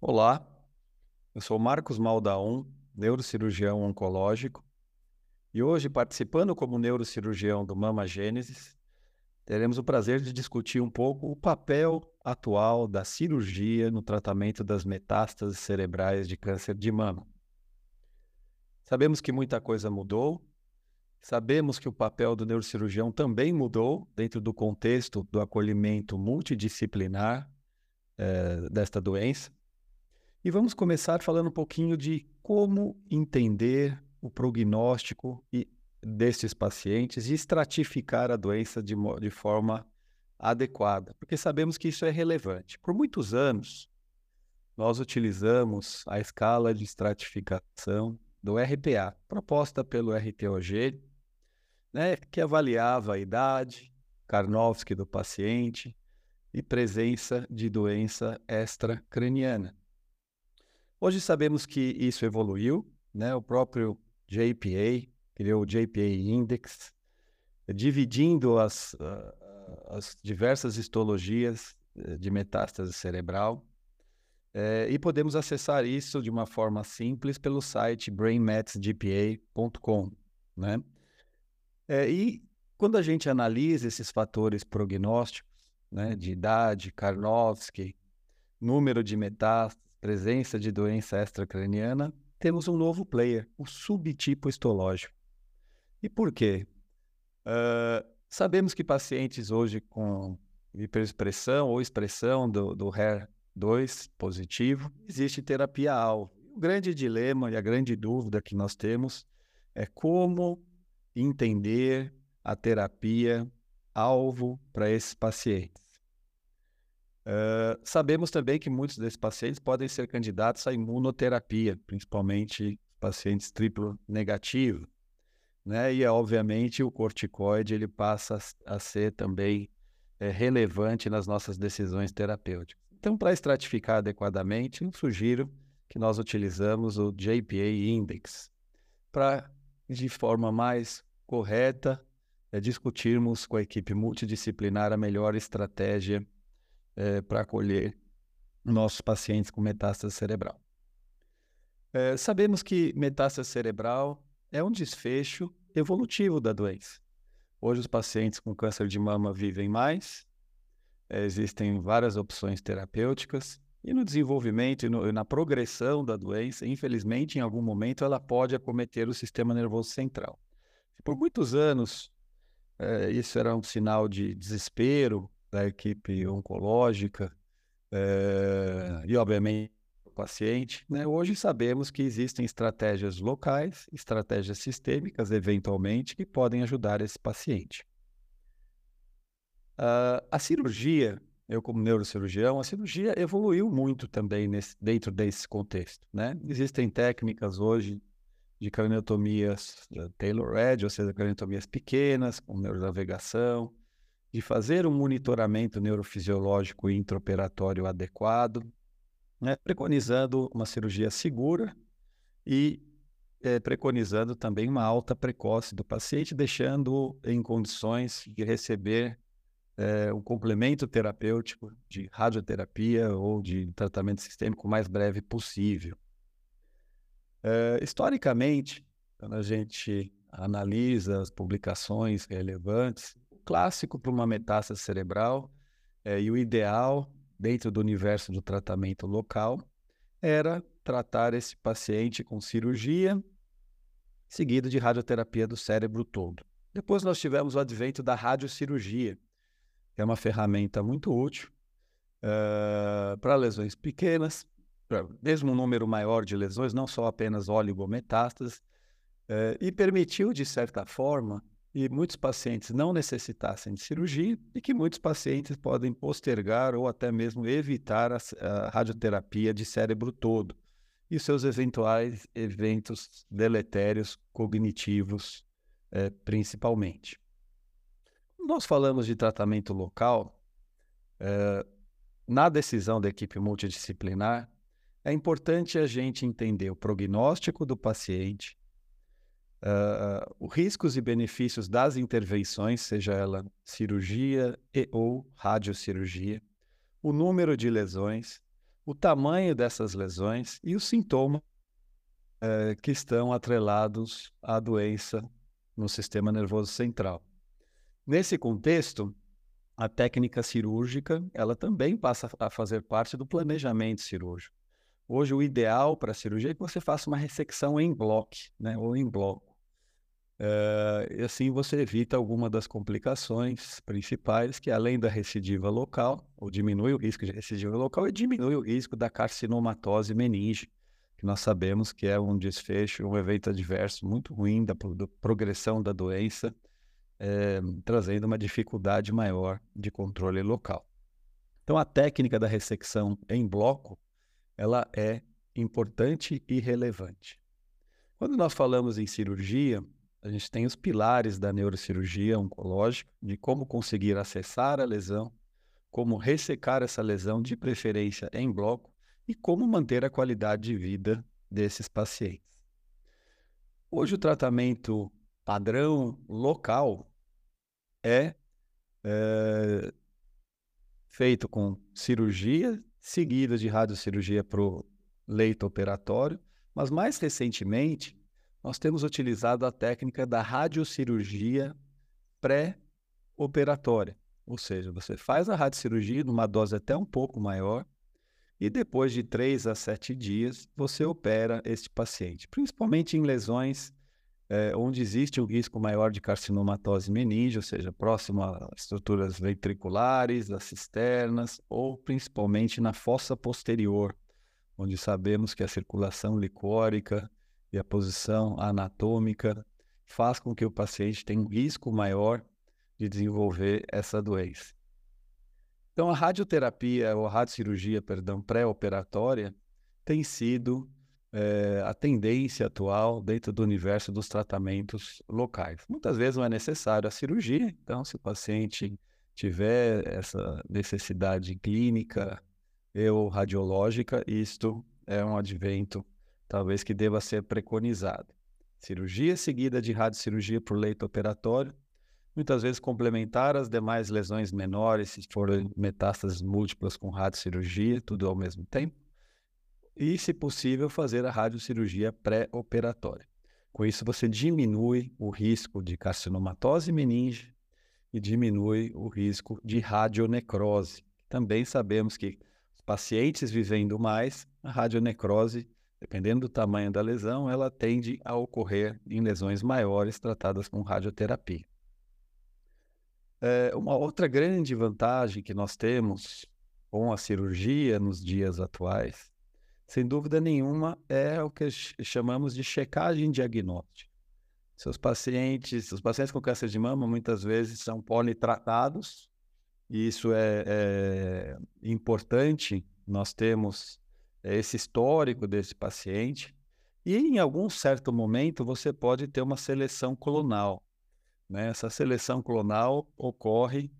Olá, eu sou Marcos Maldaum, neurocirurgião oncológico, e hoje, participando como neurocirurgião do Mama Gênesis, teremos o prazer de discutir um pouco o papel atual da cirurgia no tratamento das metástases cerebrais de câncer de mama. Sabemos que muita coisa mudou, sabemos que o papel do neurocirurgião também mudou dentro do contexto do acolhimento multidisciplinar eh, desta doença. E vamos começar falando um pouquinho de como entender o prognóstico e destes pacientes e estratificar a doença de, de forma adequada, porque sabemos que isso é relevante. Por muitos anos, nós utilizamos a escala de estratificação do RPA, proposta pelo RTOG, né, que avaliava a idade, Karnofsky do paciente e presença de doença extracraniana. Hoje sabemos que isso evoluiu, né? O próprio JPA criou o JPA Index, dividindo as, as diversas histologias eh, de metástase cerebral. É, e podemos acessar isso de uma forma simples pelo site brainmetsgpa.com, né? É, e quando a gente analisa esses fatores prognósticos, né, de idade, Karnofsky, número de metástases, presença de doença extracraniana, temos um novo player, o subtipo histológico. E por quê? Uh, sabemos que pacientes hoje com hiperexpressão ou expressão do, do HER2 positivo, existe terapia-alvo. O grande dilema e a grande dúvida que nós temos é como entender a terapia alvo para esses pacientes. Sabemos também que muitos desses pacientes podem ser candidatos à imunoterapia, principalmente pacientes triplo negativo, né? E obviamente o corticoide ele passa a ser também é, relevante nas nossas decisões terapêuticas. Então, para estratificar adequadamente, eu sugiro que nós utilizamos o JPA Index para, de forma mais correta, é, discutirmos com a equipe multidisciplinar a melhor estratégia é, para acolher nossos pacientes com metástase cerebral. É, sabemos que metástase cerebral é um desfecho evolutivo da doença. Hoje, os pacientes com câncer de mama vivem mais, é, existem várias opções terapêuticas, e no desenvolvimento e, no, e na progressão da doença, infelizmente, em algum momento, ela pode acometer o sistema nervoso central. Por muitos anos, é, isso era um sinal de desespero, da equipe oncológica é, e, obviamente, o paciente. Né? Hoje sabemos que existem estratégias locais, estratégias sistêmicas, eventualmente, que podem ajudar esse paciente. Uh, a cirurgia, eu como neurocirurgião, a cirurgia evoluiu muito também nesse, dentro desse contexto. Né? Existem técnicas hoje de craniotomias uh, Taylor-Edge, ou seja, craniotomias pequenas, com neuronavegação, de fazer um monitoramento neurofisiológico intraoperatório adequado, né, preconizando uma cirurgia segura e é, preconizando também uma alta precoce do paciente, deixando em condições de receber é, um complemento terapêutico de radioterapia ou de tratamento sistêmico o mais breve possível. É, historicamente, quando a gente analisa as publicações relevantes, clássico para uma metástase cerebral é, e o ideal, dentro do universo do tratamento local, era tratar esse paciente com cirurgia, seguido de radioterapia do cérebro todo. Depois nós tivemos o advento da radiocirurgia, que é uma ferramenta muito útil uh, para lesões pequenas, mesmo um número maior de lesões, não só apenas oligometástases, uh, e permitiu, de certa forma, e muitos pacientes não necessitassem de cirurgia e que muitos pacientes podem postergar ou até mesmo evitar a, a radioterapia de cérebro todo e seus eventuais eventos deletérios cognitivos, é, principalmente. Nós falamos de tratamento local, é, na decisão da equipe multidisciplinar, é importante a gente entender o prognóstico do paciente, uh, os riscos e benefícios das intervenções, seja ela cirurgia e ou radiocirurgia, o número de lesões, o tamanho dessas lesões e os sintomas é, que estão atrelados à doença no sistema nervoso central. Nesse contexto, a técnica cirúrgica ela também passa a fazer parte do planejamento cirúrgico. Hoje, o ideal para a cirurgia é que você faça uma ressecção em bloco, né, ou em bloco. Uh, e assim você evita alguma das complicações principais, que além da recidiva local, ou diminui o risco de recidiva local, e diminui o risco da carcinomatose meninge, que nós sabemos que é um desfecho, um evento adverso muito ruim da, progressão da doença, é, trazendo uma dificuldade maior de controle local. Então, a técnica da ressecção em bloco, ela é importante e relevante. Quando nós falamos em cirurgia, a gente tem os pilares da neurocirurgia oncológica, de como conseguir acessar a lesão, como ressecar essa lesão, de preferência em bloco, e como manter a qualidade de vida desses pacientes. Hoje, o tratamento padrão local é, é feito com cirurgia, seguida de radiocirurgia para o leito operatório, mas mais recentemente nós temos utilizado a técnica da radiocirurgia pré-operatória. Ou seja, você faz a radiocirurgia numa dose até um pouco maior e depois de três a sete dias você opera este paciente, principalmente em lesões é, onde existe um risco maior de carcinomatose meninge, ou seja, próximo a estruturas ventriculares, das cisternas, ou principalmente na fossa posterior, onde sabemos que a circulação licórica e a posição anatômica faz com que o paciente tenha um risco maior de desenvolver essa doença. Então, a radioterapia, ou a radiocirurgia, perdão, pré-operatória, tem sido é, a tendência atual dentro do universo dos tratamentos locais. Muitas vezes não é necessário a cirurgia, então, se o paciente tiver essa necessidade clínica ou radiológica, isto é um advento talvez que deva ser preconizado. Cirurgia seguida de radiocirurgia por leito operatório, muitas vezes complementar as demais lesões menores, se forem metástases múltiplas com radiocirurgia, tudo ao mesmo tempo, e, se possível, fazer a radiocirurgia pré-operatória. Com isso, você diminui o risco de carcinomatose meninge e diminui o risco de radionecrose. Também sabemos que pacientes vivendo mais, a radionecrose Dependendo do tamanho da lesão, ela tende a ocorrer em lesões maiores tratadas com radioterapia. É, uma outra grande vantagem que nós temos com a cirurgia nos dias atuais, sem dúvida nenhuma, é o que chamamos de checagem diagnóstica. Seus pacientes, os pacientes com câncer de mama muitas vezes são politratados, e isso é, é importante. Nós temos esse histórico desse paciente. E em algum certo momento você pode ter uma seleção clonal. Né? Essa seleção clonal ocorre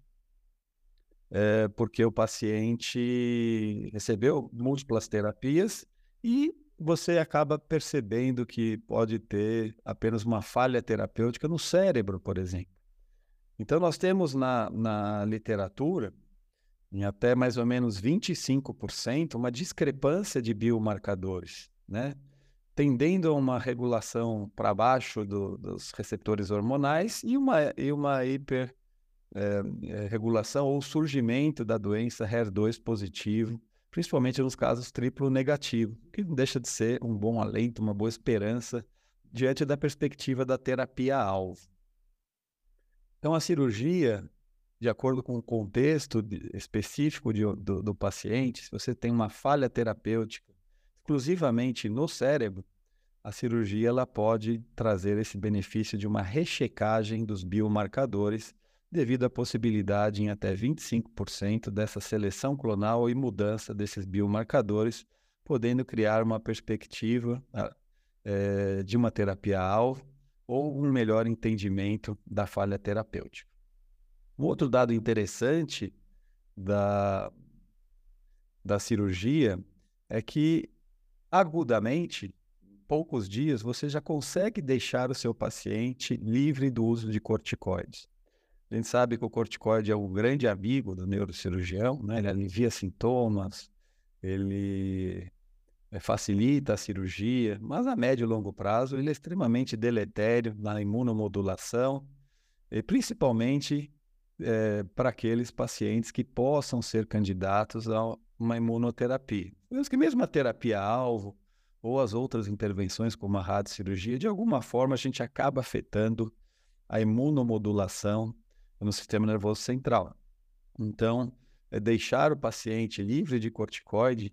é, porque o paciente recebeu múltiplas terapias e você acaba percebendo que pode ter apenas uma falha terapêutica no cérebro, por exemplo. Então, nós temos na, na literatura em até mais ou menos 25%, uma discrepância de biomarcadores, né? tendendo a uma regulação para baixo do, dos receptores hormonais e uma, e uma hiperregulação é, é ou surgimento da doença HER2 positivo, principalmente nos casos triplo negativo, que não deixa de ser um bom alento, uma boa esperança diante da perspectiva da terapia-alvo. Então, a cirurgia de acordo com o contexto específico de, do, do paciente, se você tem uma falha terapêutica exclusivamente no cérebro, a cirurgia ela pode trazer esse benefício de uma rechecagem dos biomarcadores, devido à possibilidade em até 25% dessa seleção clonal e mudança desses biomarcadores, podendo criar uma perspectiva é, de uma terapia-alvo ou um melhor entendimento da falha terapêutica. Um outro dado interessante da, da cirurgia é que, agudamente, em poucos dias, você já consegue deixar o seu paciente livre do uso de corticoides. A gente sabe que o corticoide é um grande amigo do neurocirurgião, né? ele alivia sintomas, ele é, facilita a cirurgia, mas a médio e longo prazo ele é extremamente deletério na imunomodulação, e principalmente é, para aqueles pacientes que possam ser candidatos a uma imunoterapia. Mesmo que mesmo a terapia-alvo ou as outras intervenções, como a radiocirurgia, de alguma forma a gente acaba afetando a imunomodulação no sistema nervoso central. Então, é deixar o paciente livre de corticoide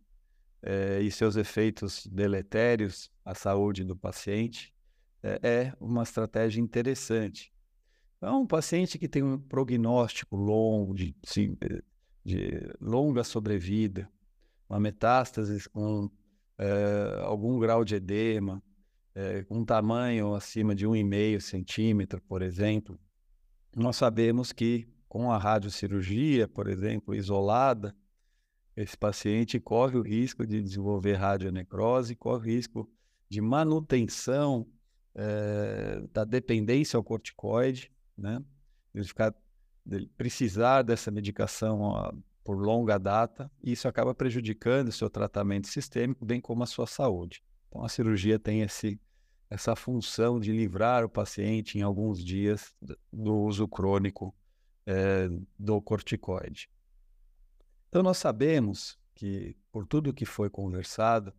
é, e seus efeitos deletérios à saúde do paciente é, é uma estratégia interessante. Então, um paciente que tem um prognóstico longo, de, de longa sobrevida, uma metástase com é, algum grau de edema, é, um tamanho acima de 1,5 centímetro, por exemplo, nós sabemos que com a radiocirurgia, por exemplo, isolada, esse paciente corre o risco de desenvolver radionecrose, corre o risco de manutenção é, da dependência ao corticoide, né? Ele ficar, precisar dessa medicação ó, por longa data, e isso acaba prejudicando o seu tratamento sistêmico, bem como a sua saúde. Então, a cirurgia tem esse, essa função de livrar o paciente em alguns dias do uso crônico é, do corticoide. Então, nós sabemos que, por tudo que foi conversado,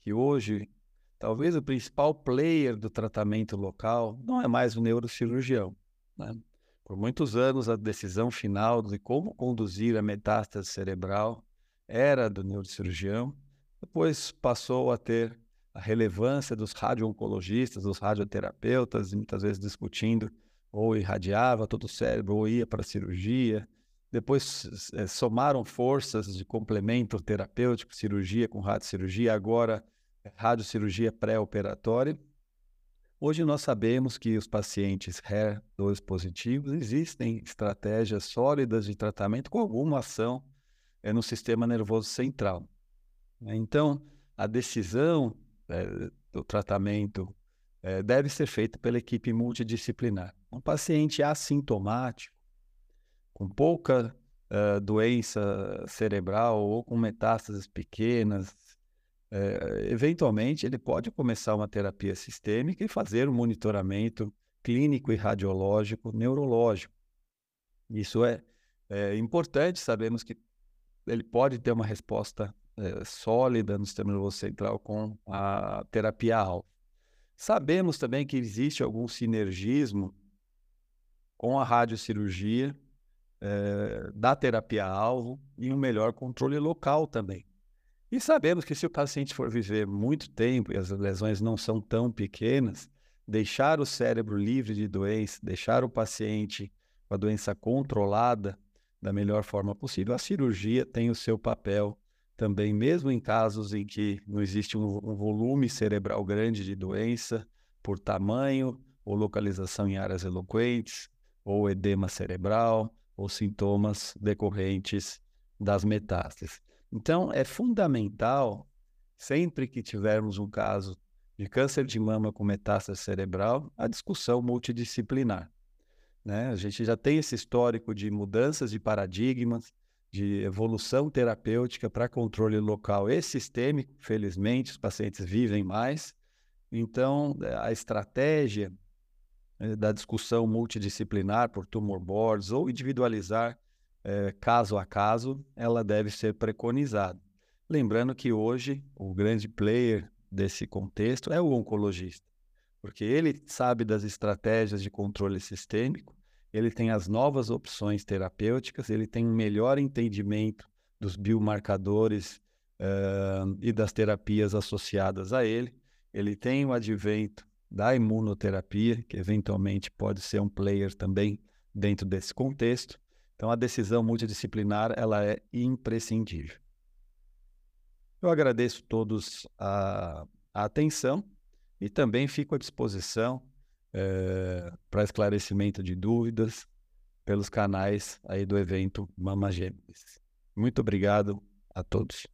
que hoje, talvez o principal player do tratamento local não é mais o neurocirurgião. Né? Por muitos anos, a decisão final de como conduzir a metástase cerebral era do neurocirurgião, depois passou a ter a relevância dos radio-oncologistas, dos radioterapeutas, muitas vezes discutindo ou irradiava todo o cérebro ou ia para a cirurgia, depois é, somaram forças de complemento terapêutico, cirurgia com radiocirurgia, agora é radiocirurgia pré-operatória. Hoje nós sabemos que os pacientes HER2 positivos existem estratégias sólidas de tratamento com alguma ação é, no sistema nervoso central. Né? Então, a decisão é, do tratamento é, deve ser feita pela equipe multidisciplinar. Um paciente assintomático, com pouca uh, doença cerebral ou com metástases pequenas, uh, eventualmente ele pode começar uma terapia sistêmica e fazer um monitoramento clínico e radiológico neurológico. Isso é, é importante, sabemos que ele pode ter uma resposta é, sólida no sistema nervoso central com a terapia-alvo. Sabemos também que existe algum sinergismo com a radiocirurgia é, da terapia-alvo e um melhor controle local também. E sabemos que se o paciente for viver muito tempo e as lesões não são tão pequenas, deixar o cérebro livre de doença, deixar o paciente com a doença controlada da melhor forma possível, a cirurgia tem o seu papel também, mesmo em casos em que não existe um, um volume cerebral grande de doença, por tamanho ou localização em áreas eloquentes, ou edema cerebral, ou sintomas decorrentes das metástases. Então, é fundamental, sempre que tivermos um caso de câncer de mama com metástase cerebral, a discussão multidisciplinar. Né? A gente já tem esse histórico de mudanças de paradigmas, de evolução terapêutica para controle local e sistêmico. Felizmente, os pacientes vivem mais. Então, a estratégia eh, da discussão multidisciplinar por tumor boards ou individualizar é, caso a caso, ela deve ser preconizada. Lembrando que hoje o grande player desse contexto é o oncologista, porque ele sabe das estratégias de controle sistêmico, ele tem as novas opções terapêuticas, ele tem um melhor entendimento dos biomarcadores uh, e das terapias associadas a ele, ele tem o advento da imunoterapia, que eventualmente pode ser um player também dentro desse contexto. Então, a decisão multidisciplinar ela é imprescindível. Eu agradeço todos a, a atenção e também fico à disposição é, para esclarecimento de dúvidas pelos canais aí do evento Mama Gêmeos. Muito obrigado a todos.